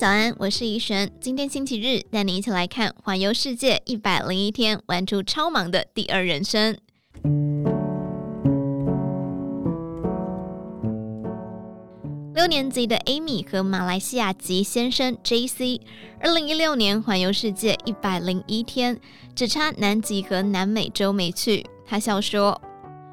早安，我是怡璇。今天星期日，带你一起来看环游世界一百零一天，玩出超忙的第二人生。六年级的 Amy 和马来西亚籍先生 JC，二零一六年环游世界一百零一天，只差南极和南美洲没去。他笑说。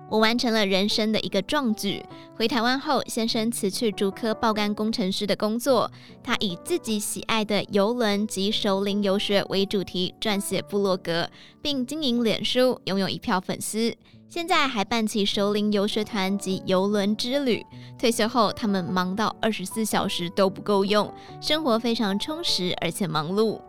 我完成了人生的一个壮举。回台湾后，先生辞去竹科爆肝工程师的工作，他以自己喜爱的邮轮及熟龄游学为主题撰写部落格，并经营脸书，拥有一票粉丝。现在还办起熟龄游学团及邮轮之旅。退休后，他们忙到二十四小时都不够用，生活非常充实而且忙碌。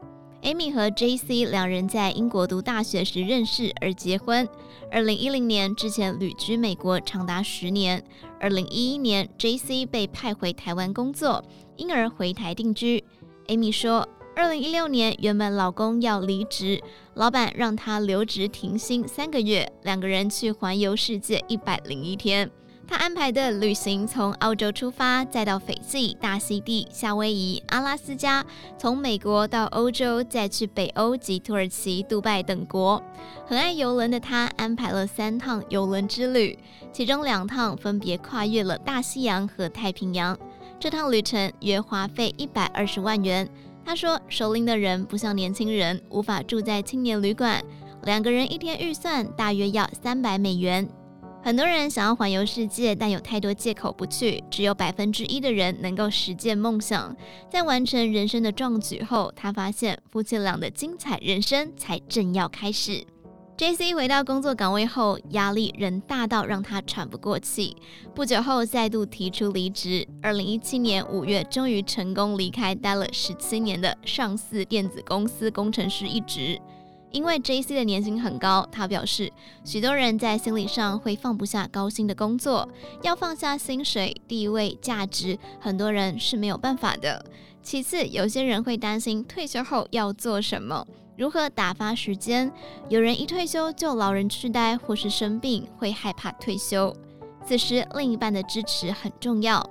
Amy 和 JC 两人在英国读大学时认识而结婚。二零一零年之前旅居美国长达十年。二零一一年，JC 被派回台湾工作，因而回台定居。Amy 说，二零一六年原本老公要离职，老板让他留职停薪三个月，两个人去环游世界一百零一天。他安排的旅行从澳洲出发，再到斐济、大溪地、夏威夷、阿拉斯加，从美国到欧洲，再去北欧及土耳其、杜拜等国。很爱游轮的他安排了三趟游轮之旅，其中两趟分别跨越了大西洋和太平洋。这趟旅程约花费一百二十万元。他说：“首领的人不像年轻人，无法住在青年旅馆，两个人一天预算大约要三百美元。”很多人想要环游世界，但有太多借口不去。只有百分之一的人能够实现梦想。在完成人生的壮举后，他发现夫妻俩的精彩人生才正要开始。JC 回到工作岗位后，压力仍大到让他喘不过气。不久后，再度提出离职。二零一七年五月，终于成功离开待了十七年的上市电子公司工程师一职。因为 JC 的年薪很高，他表示，许多人在心理上会放不下高薪的工作，要放下薪水、地位、价值，很多人是没有办法的。其次，有些人会担心退休后要做什么，如何打发时间。有人一退休就老人痴呆或是生病，会害怕退休。此时，另一半的支持很重要。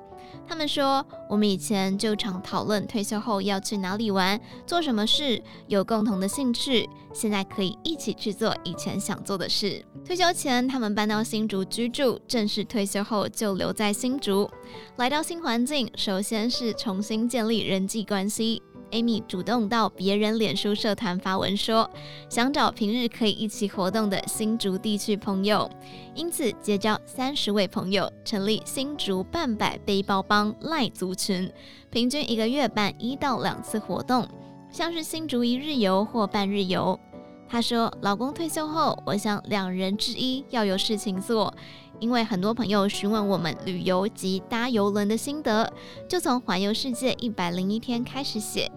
他们说，我们以前就常讨论退休后要去哪里玩，做什么事，有共同的兴趣。现在可以一起去做以前想做的事。退休前，他们搬到新竹居住，正式退休后就留在新竹。来到新环境，首先是重新建立人际关系。Amy 主动到别人脸书社团发文说，想找平日可以一起活动的新竹地区朋友，因此结交三十位朋友，成立新竹半百背包帮赖族群，平均一个月办一到两次活动，像是新竹一日游或半日游。她说，老公退休后，我想两人之一要有事情做。因为很多朋友询问我们旅游及搭游轮的心得，就从环游世界一百零一天开始写。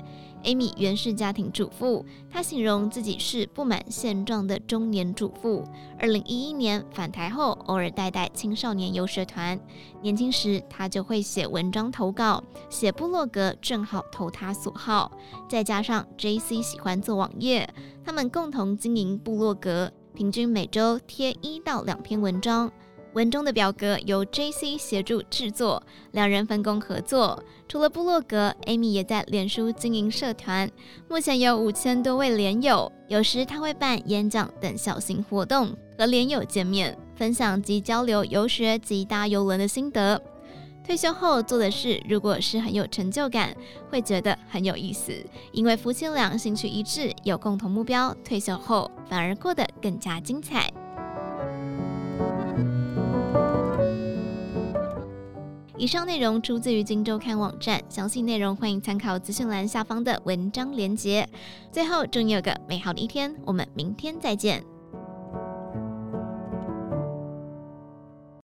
Amy 原是家庭主妇，她形容自己是不满现状的中年主妇。二零一一年返台后，偶尔带带青少年游学团。年轻时，她就会写文章投稿，写部落格正好投她所好。再加上 JC 喜欢做网页，他们共同经营部落格，平均每周贴一到两篇文章。文中的表格由 JC 协助制作，两人分工合作。除了部落格，Amy 也在脸书经营社团，目前有五千多位连友。有时他会办演讲等小型活动，和连友见面，分享及交流游学及搭邮轮的心得。退休后做的事，如果是很有成就感，会觉得很有意思，因为夫妻俩兴趣一致，有共同目标，退休后反而过得更加精彩。以上内容出自于《金周刊》网站，详细内容欢迎参考资讯栏下方的文章连结。最后，祝你有个美好的一天，我们明天再见。